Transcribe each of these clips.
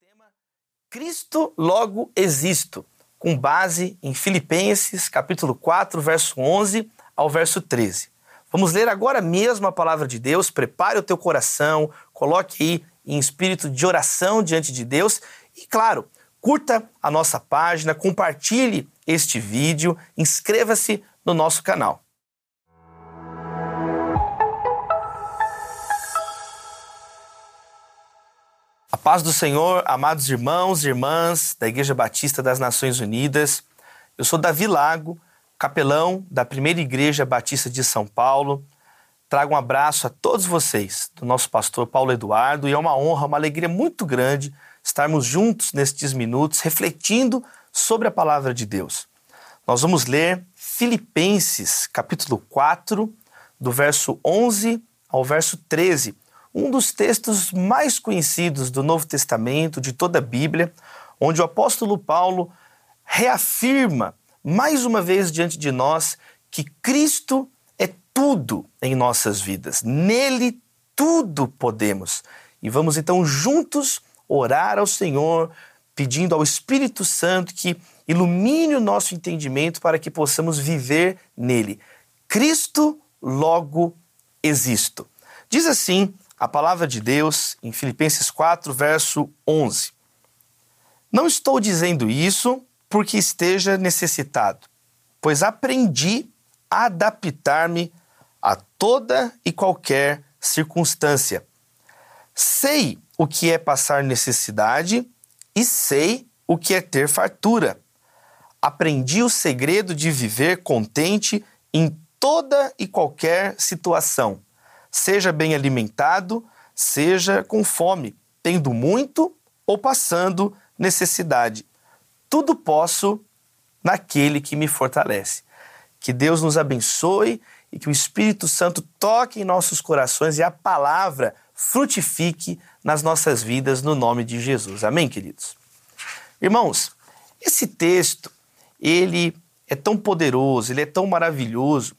tema Cristo logo existo, com base em Filipenses, capítulo 4, verso 11 ao verso 13. Vamos ler agora mesmo a palavra de Deus. Prepare o teu coração, coloque aí em espírito de oração diante de Deus e, claro, curta a nossa página, compartilhe este vídeo, inscreva-se no nosso canal. Paz do Senhor, amados irmãos e irmãs da Igreja Batista das Nações Unidas. Eu sou Davi Lago, capelão da Primeira Igreja Batista de São Paulo. Trago um abraço a todos vocês, do nosso pastor Paulo Eduardo, e é uma honra, uma alegria muito grande estarmos juntos nestes minutos refletindo sobre a palavra de Deus. Nós vamos ler Filipenses, capítulo 4, do verso 11 ao verso 13, um dos textos mais conhecidos do Novo Testamento, de toda a Bíblia, onde o apóstolo Paulo reafirma mais uma vez diante de nós que Cristo é tudo em nossas vidas. Nele tudo podemos. E vamos então juntos orar ao Senhor, pedindo ao Espírito Santo que ilumine o nosso entendimento para que possamos viver nele. Cristo logo existo. Diz assim a palavra de Deus em Filipenses 4, verso 11. Não estou dizendo isso porque esteja necessitado, pois aprendi a adaptar-me a toda e qualquer circunstância. Sei o que é passar necessidade e sei o que é ter fartura. Aprendi o segredo de viver contente em toda e qualquer situação, seja bem alimentado, seja com fome, tendo muito ou passando necessidade. Tudo posso naquele que me fortalece. Que Deus nos abençoe e que o Espírito Santo toque em nossos corações e a palavra frutifique nas nossas vidas no nome de Jesus. Amém, queridos? Irmãos, esse texto, ele é tão poderoso, ele é tão maravilhoso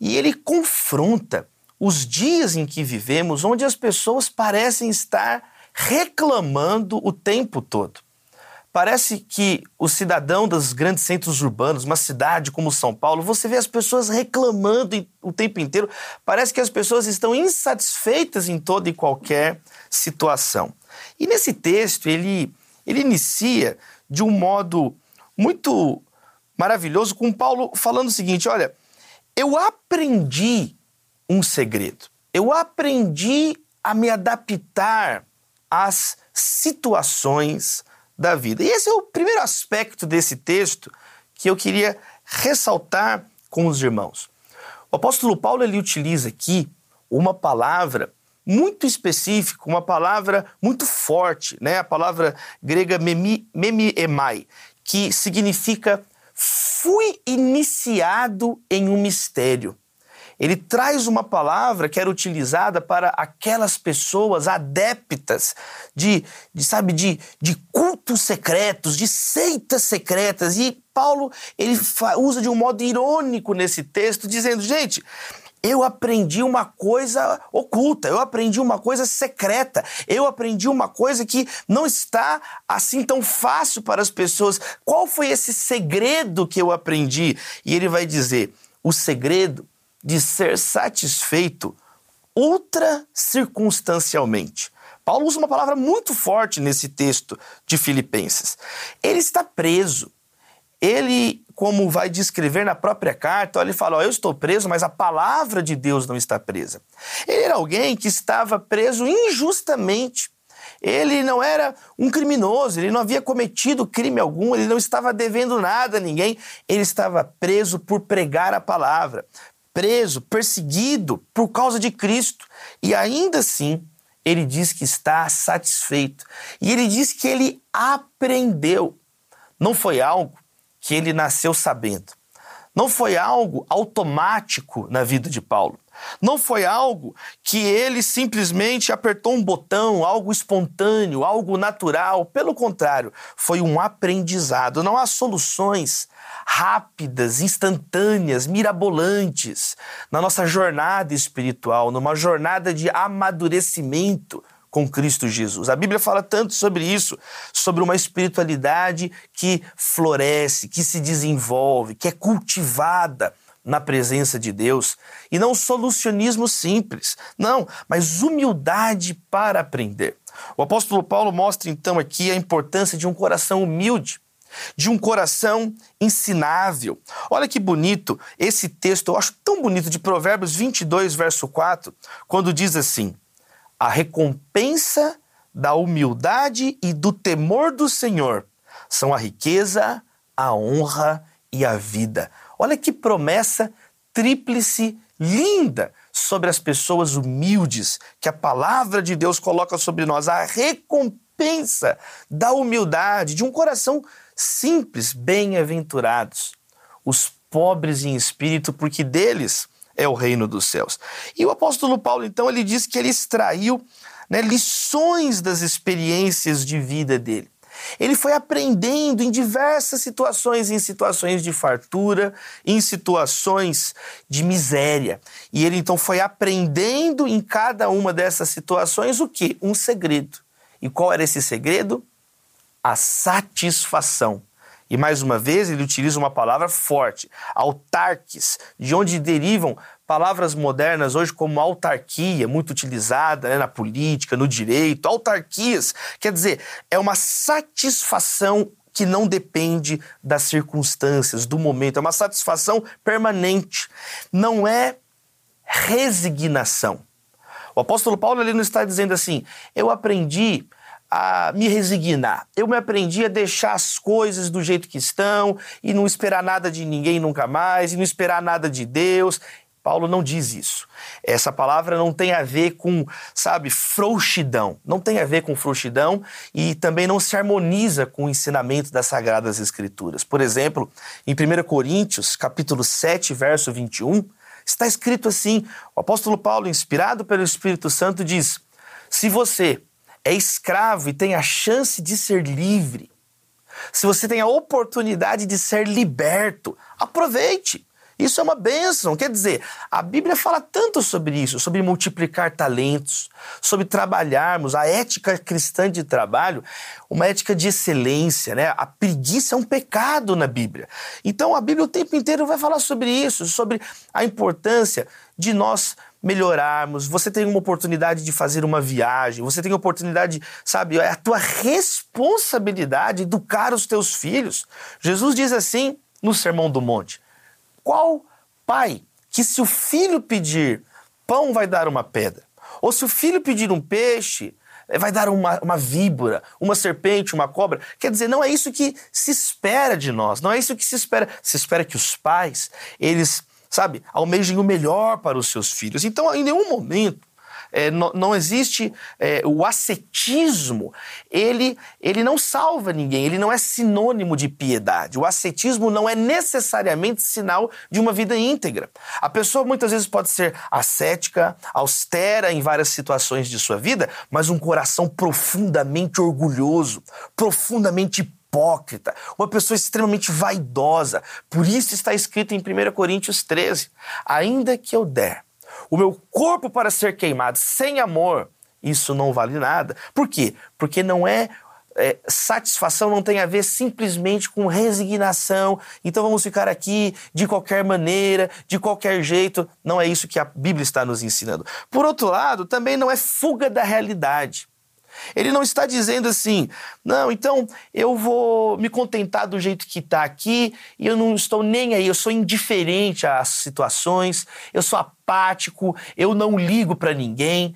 e ele confronta os dias em que vivemos, onde as pessoas parecem estar reclamando o tempo todo. Parece que o cidadão dos grandes centros urbanos, uma cidade como São Paulo, você vê as pessoas reclamando o tempo inteiro. Parece que as pessoas estão insatisfeitas em toda e qualquer situação. E nesse texto, ele, ele inicia de um modo muito maravilhoso, com Paulo falando o seguinte: olha, eu aprendi um segredo. Eu aprendi a me adaptar às situações da vida. E esse é o primeiro aspecto desse texto que eu queria ressaltar com os irmãos. O apóstolo Paulo ele utiliza aqui uma palavra muito específica, uma palavra muito forte, né? A palavra grega memi, memiemai, que significa fui iniciado em um mistério ele traz uma palavra que era utilizada para aquelas pessoas adeptas de, de sabe, de, de cultos secretos, de seitas secretas. E Paulo ele usa de um modo irônico nesse texto, dizendo, gente, eu aprendi uma coisa oculta, eu aprendi uma coisa secreta, eu aprendi uma coisa que não está assim tão fácil para as pessoas. Qual foi esse segredo que eu aprendi? E ele vai dizer: o segredo de ser satisfeito ultra circunstancialmente. Paulo usa uma palavra muito forte nesse texto de Filipenses. Ele está preso. Ele, como vai descrever na própria carta, ele fala: oh, Eu estou preso, mas a palavra de Deus não está presa. Ele era alguém que estava preso injustamente. Ele não era um criminoso, ele não havia cometido crime algum, ele não estava devendo nada a ninguém, ele estava preso por pregar a palavra, preso, perseguido por causa de Cristo. E ainda assim, ele diz que está satisfeito. E ele diz que ele aprendeu. Não foi algo que ele nasceu sabendo. Não foi algo automático na vida de Paulo. Não foi algo que ele simplesmente apertou um botão, algo espontâneo, algo natural. Pelo contrário, foi um aprendizado. Não há soluções rápidas, instantâneas, mirabolantes na nossa jornada espiritual, numa jornada de amadurecimento com Cristo Jesus. A Bíblia fala tanto sobre isso, sobre uma espiritualidade que floresce, que se desenvolve, que é cultivada na presença de Deus. E não solucionismo simples, não, mas humildade para aprender. O apóstolo Paulo mostra então aqui a importância de um coração humilde, de um coração ensinável. Olha que bonito esse texto, eu acho tão bonito, de Provérbios 22, verso 4, quando diz assim: A recompensa da humildade e do temor do Senhor são a riqueza, a honra e a vida. Olha que promessa tríplice linda sobre as pessoas humildes que a palavra de Deus coloca sobre nós, a recompensa da humildade, de um coração simples, bem-aventurados, os pobres em espírito, porque deles é o reino dos céus. E o apóstolo Paulo, então, ele diz que ele extraiu né, lições das experiências de vida dele. Ele foi aprendendo em diversas situações, em situações de fartura, em situações de miséria. E ele então foi aprendendo em cada uma dessas situações o que? Um segredo. E qual era esse segredo? A satisfação. E mais uma vez ele utiliza uma palavra forte, autarques, de onde derivam palavras modernas hoje como autarquia, muito utilizada né, na política, no direito, autarquias, quer dizer, é uma satisfação que não depende das circunstâncias, do momento, é uma satisfação permanente, não é resignação. O apóstolo Paulo ele não está dizendo assim, eu aprendi a me resignar. Eu me aprendi a deixar as coisas do jeito que estão e não esperar nada de ninguém nunca mais, e não esperar nada de Deus. Paulo não diz isso. Essa palavra não tem a ver com, sabe, frouxidão. Não tem a ver com frouxidão e também não se harmoniza com o ensinamento das Sagradas Escrituras. Por exemplo, em 1 Coríntios, capítulo 7, verso 21, está escrito assim: o apóstolo Paulo, inspirado pelo Espírito Santo, diz: Se você é escravo e tem a chance de ser livre, se você tem a oportunidade de ser liberto, aproveite. Isso é uma bênção. Quer dizer, a Bíblia fala tanto sobre isso, sobre multiplicar talentos, sobre trabalharmos, a ética cristã de trabalho, uma ética de excelência, né? A preguiça é um pecado na Bíblia. Então a Bíblia o tempo inteiro vai falar sobre isso, sobre a importância de nós melhorarmos, você tem uma oportunidade de fazer uma viagem, você tem a oportunidade, sabe, é a tua responsabilidade educar os teus filhos. Jesus diz assim no Sermão do Monte: qual pai que, se o filho pedir pão, vai dar uma pedra? Ou se o filho pedir um peixe, eh, vai dar uma, uma víbora, uma serpente, uma cobra? Quer dizer, não é isso que se espera de nós, não é isso que se espera. Se espera que os pais, eles, sabe, almejem o melhor para os seus filhos. Então, em nenhum momento é, não, não, existe é, o ascetismo, ele, ele não salva ninguém, ele não é sinônimo de piedade. O ascetismo não é necessariamente sinal de uma vida íntegra. A pessoa muitas vezes pode ser ascética, austera em várias situações de sua vida, mas um coração profundamente orgulhoso, profundamente hipócrita, uma pessoa extremamente vaidosa. Por isso está escrito em 1 Coríntios 13: ainda que eu der o meu corpo para ser queimado sem amor, isso não vale nada. Por quê? Porque não é, é, satisfação não tem a ver simplesmente com resignação. Então vamos ficar aqui de qualquer maneira, de qualquer jeito. Não é isso que a Bíblia está nos ensinando. Por outro lado, também não é fuga da realidade. Ele não está dizendo assim, não, então eu vou me contentar do jeito que está aqui e eu não estou nem aí, eu sou indiferente às situações, eu sou apático, eu não ligo para ninguém.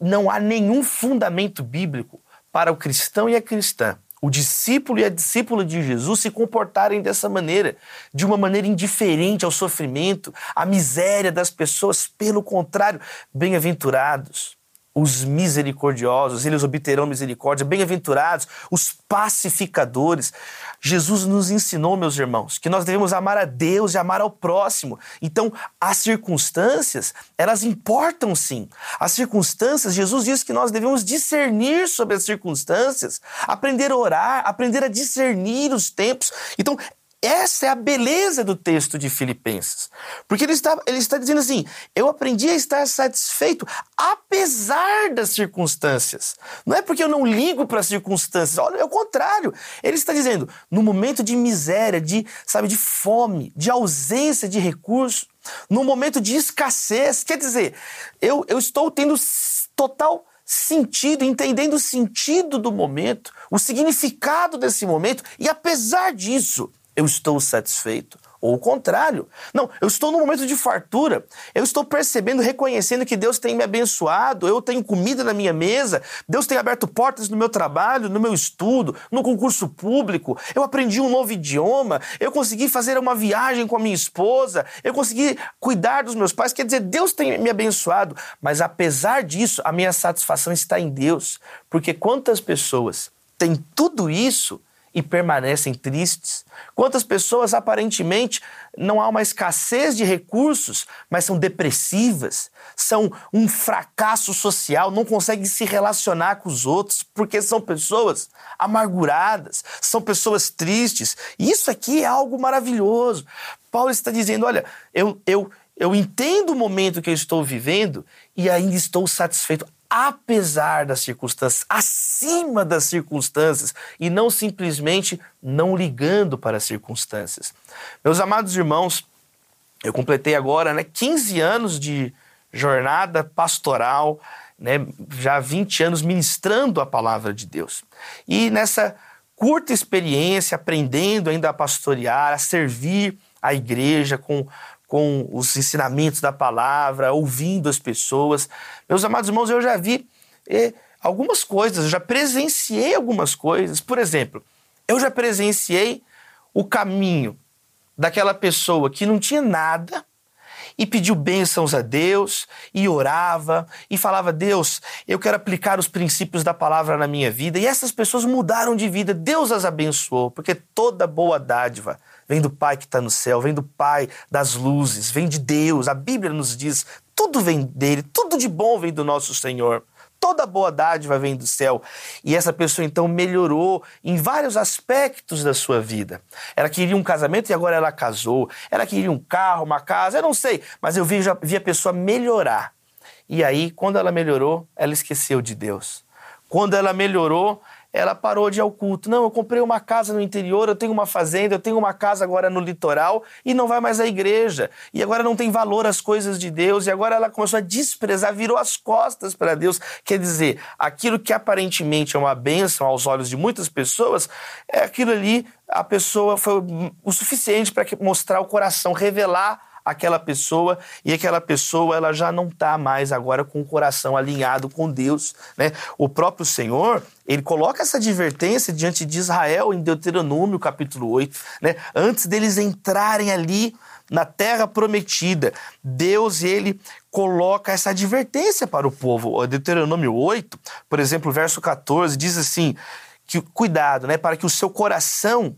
Não há nenhum fundamento bíblico para o cristão e a cristã o discípulo e a discípula de Jesus se comportarem dessa maneira, de uma maneira indiferente ao sofrimento, à miséria das pessoas. Pelo contrário, bem-aventurados os misericordiosos, eles obterão misericórdia. Bem-aventurados os pacificadores. Jesus nos ensinou, meus irmãos, que nós devemos amar a Deus e amar ao próximo. Então, as circunstâncias, elas importam sim. As circunstâncias, Jesus diz que nós devemos discernir sobre as circunstâncias, aprender a orar, aprender a discernir os tempos. Então, essa é a beleza do texto de Filipenses. Porque ele está, ele está dizendo assim: eu aprendi a estar satisfeito apesar das circunstâncias. Não é porque eu não ligo para as circunstâncias, olha, é o contrário. Ele está dizendo: no momento de miséria, de, sabe, de fome, de ausência de recursos, no momento de escassez, quer dizer, eu, eu estou tendo total sentido, entendendo o sentido do momento, o significado desse momento, e apesar disso, eu estou satisfeito. Ou o contrário. Não, eu estou num momento de fartura. Eu estou percebendo, reconhecendo que Deus tem me abençoado, eu tenho comida na minha mesa, Deus tem aberto portas no meu trabalho, no meu estudo, no concurso público. Eu aprendi um novo idioma, eu consegui fazer uma viagem com a minha esposa, eu consegui cuidar dos meus pais. Quer dizer, Deus tem me abençoado, mas apesar disso, a minha satisfação está em Deus. Porque quantas pessoas têm tudo isso e permanecem tristes? Quantas pessoas aparentemente não há uma escassez de recursos, mas são depressivas, são um fracasso social, não conseguem se relacionar com os outros, porque são pessoas amarguradas, são pessoas tristes. Isso aqui é algo maravilhoso. Paulo está dizendo: olha, eu, eu, eu entendo o momento que eu estou vivendo e ainda estou satisfeito apesar das circunstâncias, acima das circunstâncias e não simplesmente não ligando para as circunstâncias. Meus amados irmãos, eu completei agora né, 15 anos de jornada pastoral, né, já 20 anos ministrando a palavra de Deus. E nessa curta experiência, aprendendo ainda a pastorear, a servir a igreja com com os ensinamentos da palavra, ouvindo as pessoas. Meus amados irmãos, eu já vi eh, algumas coisas, eu já presenciei algumas coisas. Por exemplo, eu já presenciei o caminho daquela pessoa que não tinha nada e pediu bênçãos a Deus e orava e falava: Deus, eu quero aplicar os princípios da palavra na minha vida. E essas pessoas mudaram de vida, Deus as abençoou, porque toda boa dádiva vem do Pai que está no céu, vem do Pai das luzes, vem de Deus. A Bíblia nos diz: tudo vem dele, tudo de bom vem do nosso Senhor. Toda boa dádiva vem do céu. E essa pessoa então melhorou em vários aspectos da sua vida. Ela queria um casamento e agora ela casou. Ela queria um carro, uma casa, eu não sei, mas eu vi, já vi a pessoa melhorar. E aí, quando ela melhorou, ela esqueceu de Deus. Quando ela melhorou, ela parou de ir ao culto. Não, eu comprei uma casa no interior, eu tenho uma fazenda, eu tenho uma casa agora no litoral e não vai mais à igreja. E agora não tem valor as coisas de Deus e agora ela começou a desprezar, virou as costas para Deus. Quer dizer, aquilo que aparentemente é uma bênção aos olhos de muitas pessoas, é aquilo ali, a pessoa foi o suficiente para mostrar o coração, revelar aquela pessoa e aquela pessoa ela já não está mais agora com o coração alinhado com Deus, né? O próprio Senhor, ele coloca essa advertência diante de Israel em Deuteronômio capítulo 8, né? Antes deles entrarem ali na terra prometida, Deus ele coloca essa advertência para o povo. Deuteronômio 8, por exemplo, verso 14 diz assim: que cuidado, né, para que o seu coração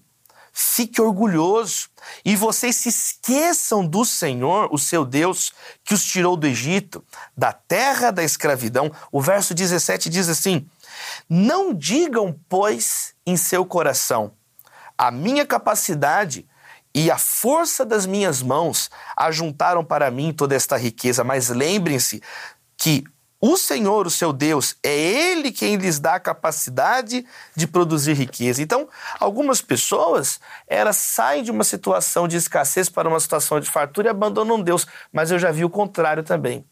fique orgulhoso e vocês se esqueçam do Senhor, o seu Deus, que os tirou do Egito, da terra da escravidão. O verso 17 diz assim: Não digam, pois, em seu coração, a minha capacidade e a força das minhas mãos ajuntaram para mim toda esta riqueza, mas lembrem-se que o Senhor, o seu Deus, é Ele quem lhes dá a capacidade de produzir riqueza. Então, algumas pessoas, elas saem de uma situação de escassez para uma situação de fartura e abandonam Deus. Mas eu já vi o contrário também.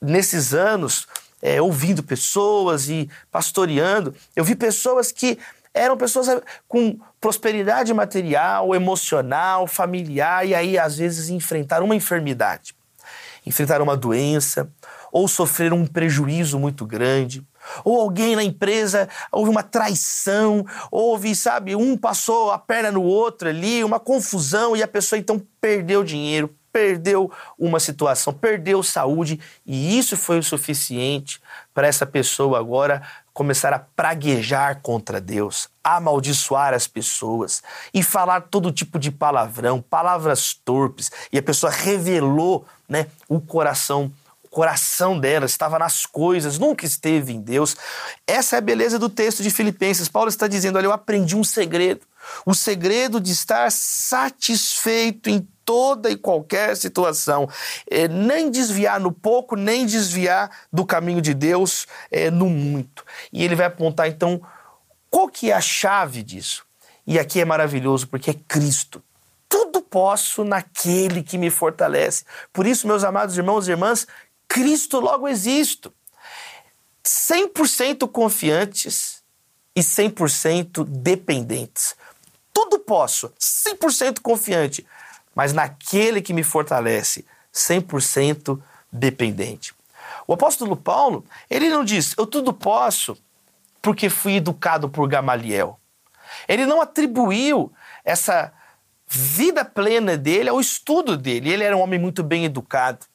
Nesses anos, é, ouvindo pessoas e pastoreando, eu vi pessoas que eram pessoas com prosperidade material, emocional, familiar, e aí às vezes enfrentaram uma enfermidade, enfrentaram uma doença, ou sofreram um prejuízo muito grande, ou alguém na empresa houve uma traição, houve, sabe, um passou a perna no outro ali, uma confusão e a pessoa então perdeu dinheiro, perdeu uma situação, perdeu saúde e isso foi o suficiente para essa pessoa agora começar a praguejar contra Deus, amaldiçoar as pessoas e falar todo tipo de palavrão, palavras torpes, e a pessoa revelou, né, o coração coração dela estava nas coisas, nunca esteve em Deus. Essa é a beleza do texto de Filipenses. Paulo está dizendo: Olha, eu aprendi um segredo. O segredo de estar satisfeito em toda e qualquer situação. É, nem desviar no pouco, nem desviar do caminho de Deus é, no muito. E ele vai apontar, então, qual que é a chave disso? E aqui é maravilhoso, porque é Cristo tudo posso naquele que me fortalece. Por isso, meus amados irmãos e irmãs, Cristo logo existo. 100% confiantes e 100% dependentes. Tudo posso, 100% confiante, mas naquele que me fortalece, 100% dependente. O apóstolo Paulo, ele não diz, eu tudo posso porque fui educado por Gamaliel. Ele não atribuiu essa vida plena dele ao estudo dele. Ele era um homem muito bem educado.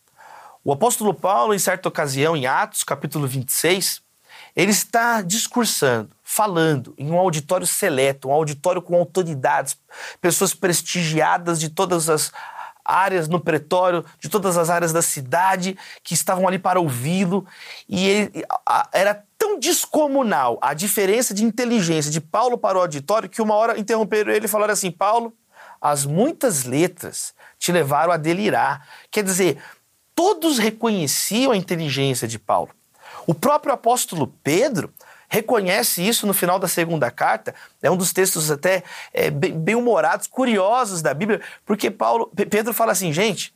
O apóstolo Paulo, em certa ocasião, em Atos, capítulo 26, ele está discursando, falando em um auditório seleto, um auditório com autoridades, pessoas prestigiadas de todas as áreas no pretório, de todas as áreas da cidade que estavam ali para ouvi-lo. E ele, a, era tão descomunal a diferença de inteligência de Paulo para o auditório que uma hora interromperam ele e falaram assim: Paulo, as muitas letras te levaram a delirar. Quer dizer, todos reconheciam a inteligência de Paulo. O próprio apóstolo Pedro reconhece isso no final da segunda carta. É um dos textos até é, bem-humorados, curiosos da Bíblia, porque Paulo, Pedro fala assim, gente,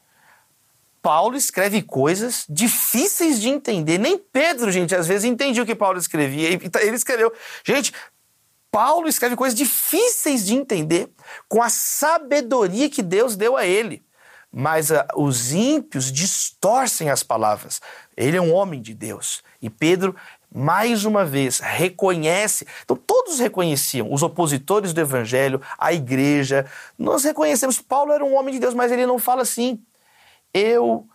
Paulo escreve coisas difíceis de entender. Nem Pedro, gente, às vezes entendia o que Paulo escrevia. Ele escreveu. Gente, Paulo escreve coisas difíceis de entender com a sabedoria que Deus deu a ele. Mas uh, os ímpios distorcem as palavras. Ele é um homem de Deus. E Pedro, mais uma vez, reconhece. Então, todos reconheciam, os opositores do evangelho, a igreja. Nós reconhecemos. Paulo era um homem de Deus, mas ele não fala assim. Eu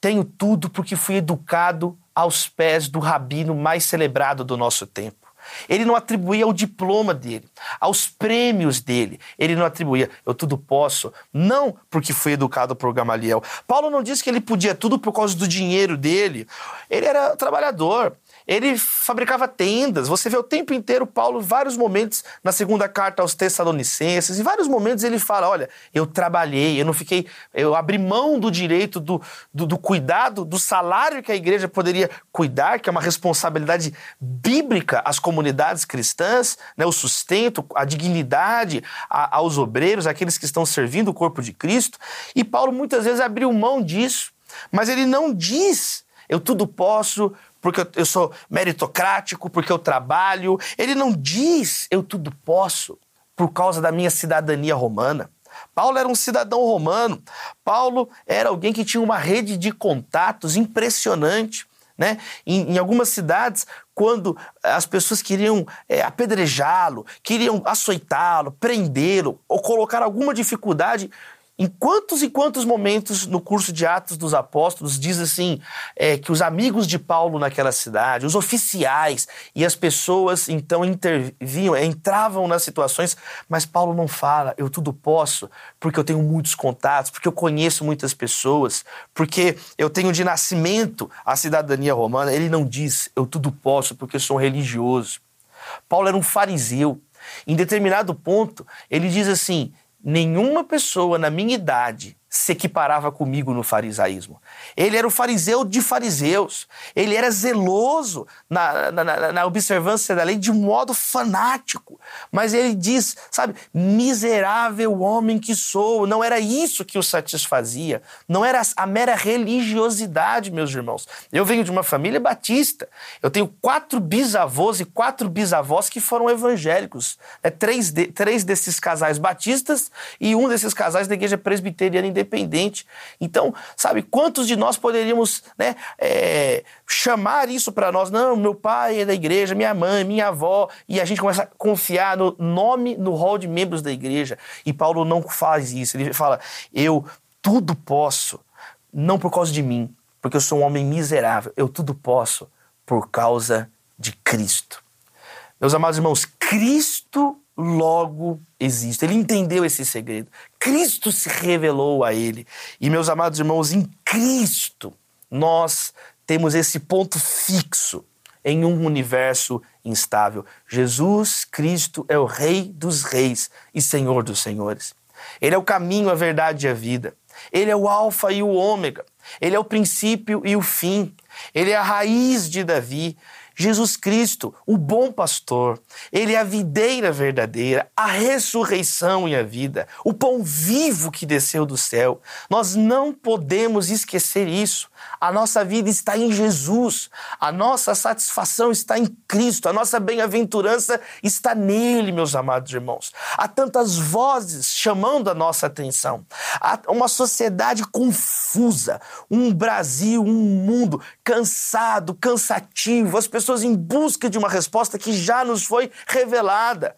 tenho tudo porque fui educado aos pés do rabino mais celebrado do nosso tempo. Ele não atribuía o diploma dele, aos prêmios dele. Ele não atribuía, eu tudo posso, não porque fui educado por Gamaliel. Paulo não disse que ele podia tudo por causa do dinheiro dele. Ele era trabalhador. Ele fabricava tendas. Você vê o tempo inteiro Paulo, vários momentos na segunda carta aos Tessalonicenses, em vários momentos ele fala: Olha, eu trabalhei, eu não fiquei, eu abri mão do direito do, do, do cuidado, do salário que a igreja poderia cuidar, que é uma responsabilidade bíblica às comunidades cristãs, né, o sustento, a dignidade a, aos obreiros, aqueles que estão servindo o corpo de Cristo. E Paulo muitas vezes abriu mão disso, mas ele não diz eu tudo posso porque eu, sou meritocrático, porque eu trabalho. Ele não diz eu tudo posso por causa da minha cidadania romana. Paulo era um cidadão romano. Paulo era alguém que tinha uma rede de contatos impressionante. Né? Em, em algumas cidades, quando as pessoas queriam é, apedrejá-lo, queriam açoitá-lo, prendê-lo ou colocar alguma dificuldade, em quantos e quantos momentos no curso de Atos dos Apóstolos diz assim é, que os amigos de Paulo naquela cidade, os oficiais e as pessoas então intervinham, é, entravam nas situações, mas Paulo não fala, eu tudo posso, porque eu tenho muitos contatos, porque eu conheço muitas pessoas, porque eu tenho de nascimento a cidadania romana. Ele não diz, eu tudo posso, porque eu sou religioso. Paulo era um fariseu. Em determinado ponto, ele diz assim: nenhuma pessoa na minha idade se equiparava comigo no farisaísmo. Ele era o fariseu de fariseus. Ele era zeloso na, na, na, observância da lei de modo fanático. Mas ele diz, sabe, miserável homem que sou. Não era isso que o satisfazia. Não era a mera religiosidade, meus irmãos. Eu venho de uma família batista. Eu tenho quatro bisavôs e quatro bisavós que foram evangélicos. É, três, de, três desses casais batistas e um desses casais da igreja presbiteriana independente independente. Então, sabe, quantos de nós poderíamos né, é, chamar isso para nós? Não, meu pai é da igreja, minha mãe, minha avó, e a gente começa a confiar no nome, no rol de membros da igreja. E Paulo não faz isso. Ele fala: eu tudo posso, não por causa de mim, porque eu sou um homem miserável, eu tudo posso por causa de Cristo. Meus amados irmãos, Cristo logo existe. Ele entendeu esse segredo. Cristo se revelou a ele. E, meus amados irmãos, em Cristo nós temos esse ponto fixo em um universo instável. Jesus Cristo é o Rei dos Reis e Senhor dos Senhores. Ele é o caminho, a verdade e a vida. Ele é o Alfa e o Ômega. Ele é o princípio e o fim. Ele é a raiz de Davi. Jesus Cristo, o bom pastor, ele é a videira verdadeira, a ressurreição e a vida, o pão vivo que desceu do céu. Nós não podemos esquecer isso. A nossa vida está em Jesus, a nossa satisfação está em Cristo, a nossa bem-aventurança está nele, meus amados irmãos. Há tantas vozes chamando a nossa atenção, há uma sociedade confusa, um Brasil, um mundo cansado, cansativo, as pessoas em busca de uma resposta que já nos foi revelada.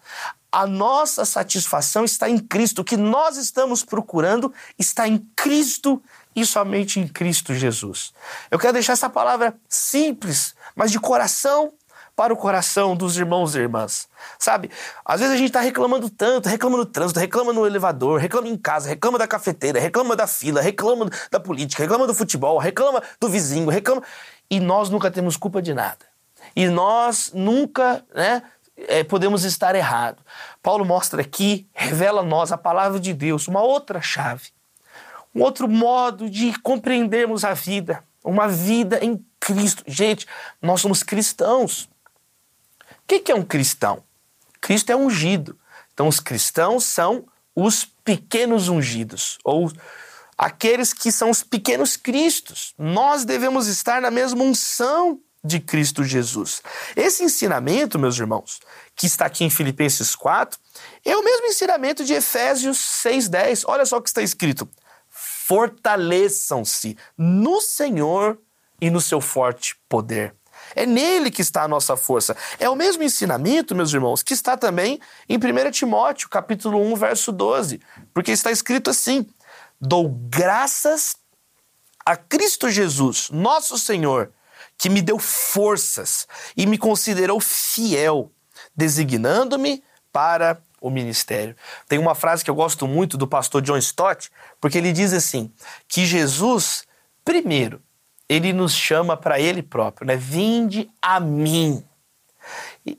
A nossa satisfação está em Cristo. O que nós estamos procurando está em Cristo e somente em Cristo Jesus. Eu quero deixar essa palavra simples, mas de coração para o coração dos irmãos e irmãs. Sabe? Às vezes a gente está reclamando tanto, reclama no trânsito, reclama no elevador, reclama em casa, reclama da cafeteira, reclama da fila, reclama da política, reclama do futebol, reclama do vizinho, reclama. E nós nunca temos culpa de nada. E nós nunca né, é, podemos estar errados. Paulo mostra aqui, revela a nós a palavra de Deus, uma outra chave um outro modo de compreendermos a vida, uma vida em Cristo. Gente, nós somos cristãos. O que é um cristão? Cristo é ungido. Então, os cristãos são os pequenos ungidos, ou aqueles que são os pequenos cristos. Nós devemos estar na mesma unção de Cristo Jesus. Esse ensinamento, meus irmãos, que está aqui em Filipenses 4, é o mesmo ensinamento de Efésios 6:10. Olha só o que está escrito: fortaleçam-se no Senhor e no seu forte poder. É nele que está a nossa força. É o mesmo ensinamento, meus irmãos, que está também em 1 Timóteo, capítulo 1, verso 12, porque está escrito assim: Dou graças a Cristo Jesus, nosso Senhor, que me deu forças e me considerou fiel, designando-me para o ministério. Tem uma frase que eu gosto muito do pastor John Stott, porque ele diz assim: que Jesus, primeiro, ele nos chama para ele próprio, né? Vinde a mim.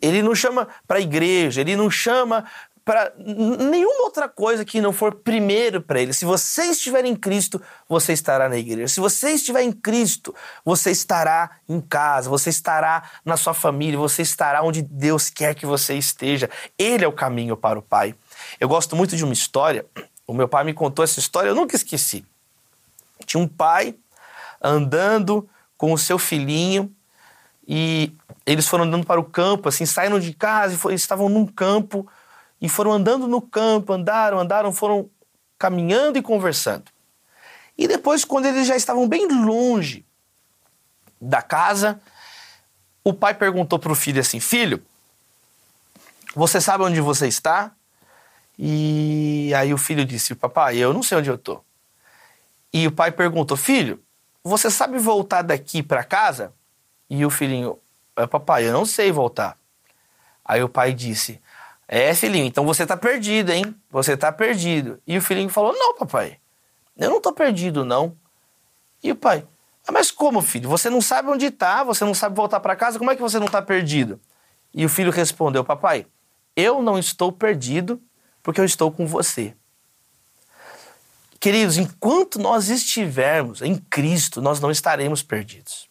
Ele não chama para a igreja, ele não chama para nenhuma outra coisa que não for primeiro para ele. Se você estiver em Cristo, você estará na igreja. Se você estiver em Cristo, você estará em casa, você estará na sua família, você estará onde Deus quer que você esteja. Ele é o caminho para o Pai. Eu gosto muito de uma história. O meu pai me contou essa história, eu nunca esqueci. Tinha um pai andando com o seu filhinho e eles foram andando para o campo, assim, saíram de casa e estavam num campo e foram andando no campo, andaram, andaram, foram caminhando e conversando. E depois, quando eles já estavam bem longe da casa, o pai perguntou para o filho assim: Filho, você sabe onde você está? E aí o filho disse: Papai, eu não sei onde eu estou. E o pai perguntou: Filho, você sabe voltar daqui para casa? E o filhinho: é, Papai, eu não sei voltar. Aí o pai disse: é, filhinho, então você tá perdido, hein? Você tá perdido. E o filhinho falou: Não, papai, eu não tô perdido, não. E o pai: ah, Mas como, filho? Você não sabe onde tá, você não sabe voltar para casa, como é que você não tá perdido? E o filho respondeu: Papai, eu não estou perdido porque eu estou com você. Queridos, enquanto nós estivermos em Cristo, nós não estaremos perdidos.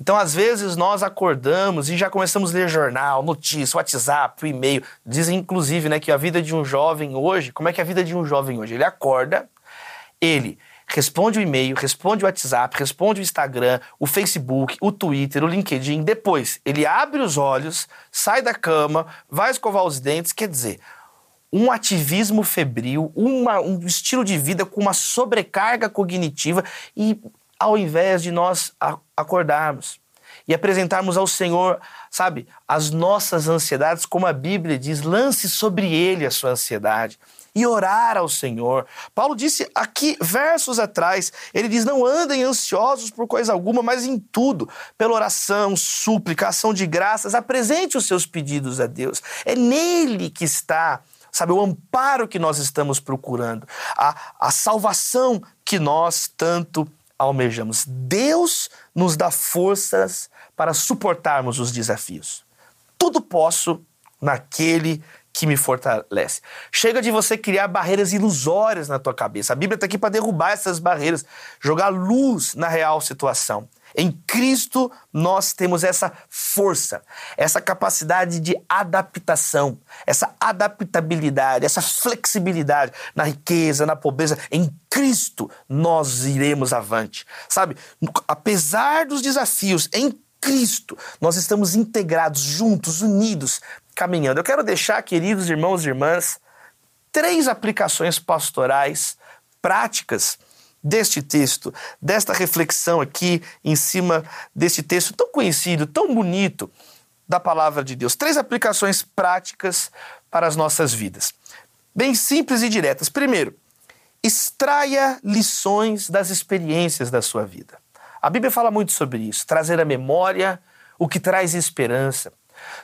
Então, às vezes, nós acordamos e já começamos a ler jornal, notícia, WhatsApp, e-mail. Dizem, inclusive, né, que a vida de um jovem hoje, como é que é a vida de um jovem hoje? Ele acorda, ele responde o e-mail, responde o WhatsApp, responde o Instagram, o Facebook, o Twitter, o LinkedIn. Depois, ele abre os olhos, sai da cama, vai escovar os dentes. Quer dizer, um ativismo febril, uma, um estilo de vida com uma sobrecarga cognitiva e ao invés de nós acordarmos e apresentarmos ao Senhor, sabe, as nossas ansiedades, como a Bíblia diz, lance sobre ele a sua ansiedade e orar ao Senhor. Paulo disse aqui, versos atrás, ele diz: Não andem ansiosos por coisa alguma, mas em tudo, pela oração, súplica, ação de graças, apresente os seus pedidos a Deus. É nele que está, sabe, o amparo que nós estamos procurando, a, a salvação que nós tanto almejamos. Deus nos dá forças para suportarmos os desafios. Tudo posso naquele que me fortalece. Chega de você criar barreiras ilusórias na tua cabeça. A Bíblia está aqui para derrubar essas barreiras, jogar luz na real situação. Em Cristo nós temos essa força, essa capacidade de adaptação, essa adaptabilidade, essa flexibilidade na riqueza, na pobreza. Em Cristo nós iremos avante. Sabe, apesar dos desafios, em Cristo nós estamos integrados, juntos, unidos, caminhando. Eu quero deixar, queridos irmãos e irmãs, três aplicações pastorais práticas deste texto, desta reflexão aqui em cima deste texto tão conhecido, tão bonito da palavra de Deus. Três aplicações práticas para as nossas vidas. Bem simples e diretas. Primeiro, extraia lições das experiências da sua vida. A Bíblia fala muito sobre isso, trazer à memória o que traz esperança,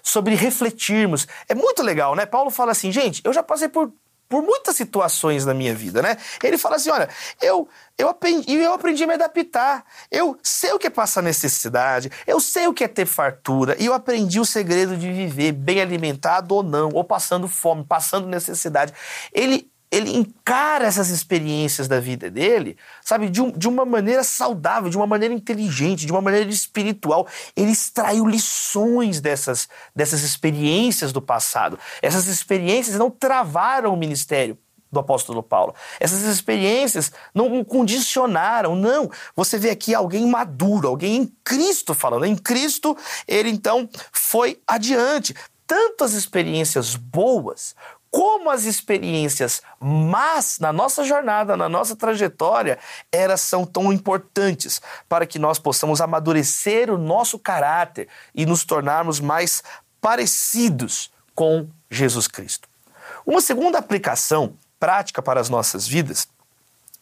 sobre refletirmos. É muito legal, né? Paulo fala assim, gente, eu já passei por por muitas situações na minha vida, né? Ele fala assim: olha, eu, eu, aprendi, eu aprendi a me adaptar, eu sei o que é passar necessidade, eu sei o que é ter fartura, e eu aprendi o segredo de viver bem alimentado ou não, ou passando fome, passando necessidade. Ele, ele encara essas experiências da vida dele, sabe, de, um, de uma maneira saudável, de uma maneira inteligente, de uma maneira espiritual. Ele extraiu lições dessas, dessas experiências do passado. Essas experiências não travaram o ministério do apóstolo Paulo. Essas experiências não condicionaram, não. Você vê aqui alguém maduro, alguém em Cristo falando. Em Cristo, ele então foi adiante. Tanto as experiências boas como as experiências más na nossa jornada, na nossa trajetória, elas são tão importantes para que nós possamos amadurecer o nosso caráter e nos tornarmos mais parecidos com Jesus Cristo. Uma segunda aplicação prática para as nossas vidas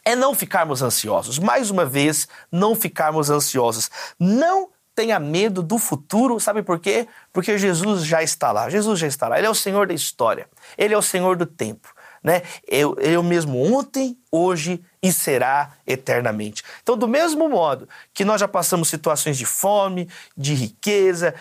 é não ficarmos ansiosos. Mais uma vez, não ficarmos ansiosos. Não tenha medo do futuro, sabe por quê? Porque Jesus já está lá. Jesus já está lá. Ele é o Senhor da história. Ele é o Senhor do tempo. Né? Eu, eu mesmo ontem, hoje e será eternamente. Então, do mesmo modo que nós já passamos situações de fome, de riqueza,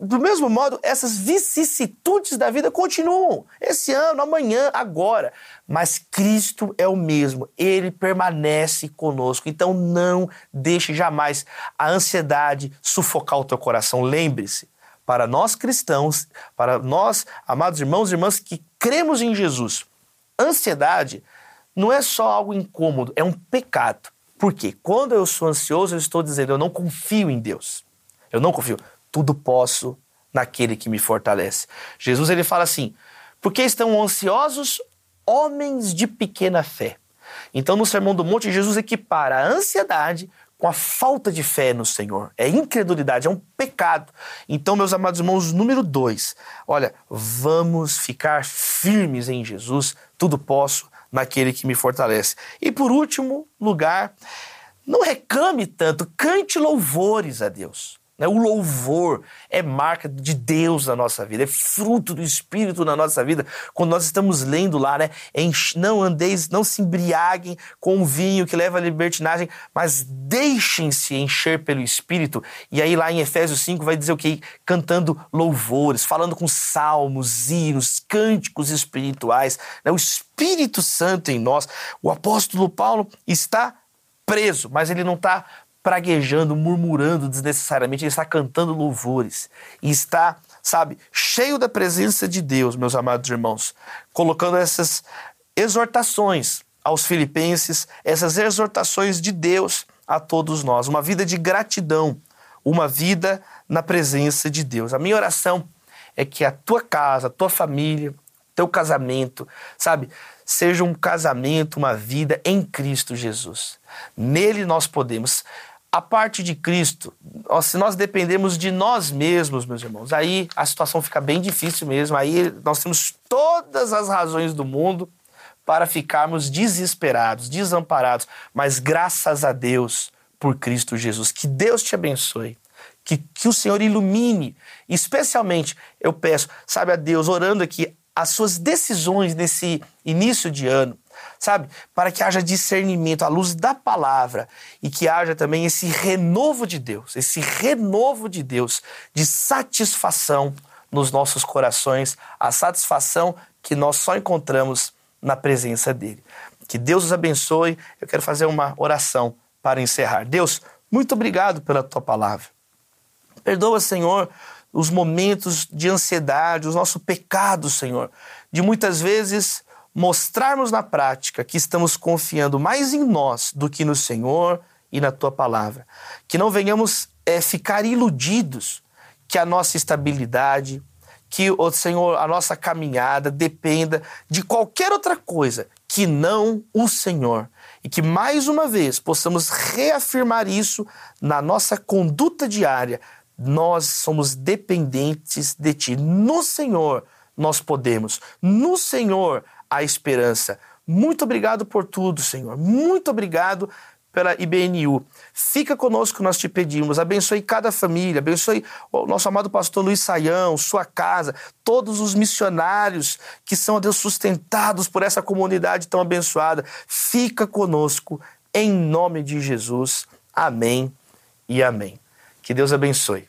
do mesmo modo, essas vicissitudes da vida continuam. Esse ano, amanhã, agora. Mas Cristo é o mesmo, ele permanece conosco. Então, não deixe jamais a ansiedade sufocar o teu coração. Lembre-se, para nós cristãos, para nós, amados irmãos e irmãs que cremos em Jesus, ansiedade não é só algo incômodo, é um pecado. Porque quando eu sou ansioso, eu estou dizendo, eu não confio em Deus. Eu não confio. Tudo posso naquele que me fortalece. Jesus ele fala assim: porque estão ansiosos homens de pequena fé. Então, no Sermão do Monte, Jesus equipara a ansiedade com a falta de fé no Senhor. É incredulidade, é um pecado. Então, meus amados irmãos, número dois, olha, vamos ficar firmes em Jesus, tudo posso naquele que me fortalece. E por último lugar, não reclame tanto, cante louvores a Deus. Né? O louvor é marca de Deus na nossa vida, é fruto do Espírito na nossa vida. Quando nós estamos lendo lá, né? Não andeis, não se embriaguem com o vinho que leva à libertinagem, mas deixem-se encher pelo Espírito. E aí lá em Efésios 5 vai dizer o que? Cantando louvores, falando com salmos, hinos, cânticos espirituais. Né? O Espírito Santo em nós. O apóstolo Paulo está preso, mas ele não está praguejando, murmurando desnecessariamente, ele está cantando louvores e está, sabe, cheio da presença de Deus, meus amados irmãos, colocando essas exortações aos filipenses, essas exortações de Deus a todos nós, uma vida de gratidão, uma vida na presença de Deus. A minha oração é que a tua casa, a tua família, teu casamento, sabe, seja um casamento, uma vida em Cristo Jesus. Nele nós podemos a parte de Cristo, se nós dependemos de nós mesmos, meus irmãos, aí a situação fica bem difícil mesmo. Aí nós temos todas as razões do mundo para ficarmos desesperados, desamparados. Mas graças a Deus por Cristo Jesus. Que Deus te abençoe. Que, que o Senhor ilumine. Especialmente, eu peço, sabe a Deus, orando aqui, as suas decisões nesse início de ano sabe? Para que haja discernimento à luz da palavra e que haja também esse renovo de Deus, esse renovo de Deus de satisfação nos nossos corações, a satisfação que nós só encontramos na presença dele. Que Deus os abençoe. Eu quero fazer uma oração para encerrar. Deus, muito obrigado pela tua palavra. Perdoa, Senhor, os momentos de ansiedade, os nossos pecados, Senhor, de muitas vezes mostrarmos na prática que estamos confiando mais em nós do que no Senhor e na tua palavra. Que não venhamos é, ficar iludidos que a nossa estabilidade, que o Senhor, a nossa caminhada dependa de qualquer outra coisa que não o Senhor. E que mais uma vez possamos reafirmar isso na nossa conduta diária. Nós somos dependentes de Ti. No Senhor nós podemos. No Senhor há esperança. Muito obrigado por tudo, Senhor. Muito obrigado pela IBNU. Fica conosco, nós te pedimos. Abençoe cada família, abençoe o nosso amado pastor Luiz Saião, sua casa, todos os missionários que são, Deus, sustentados por essa comunidade tão abençoada. Fica conosco, em nome de Jesus. Amém e amém. Que Deus abençoe.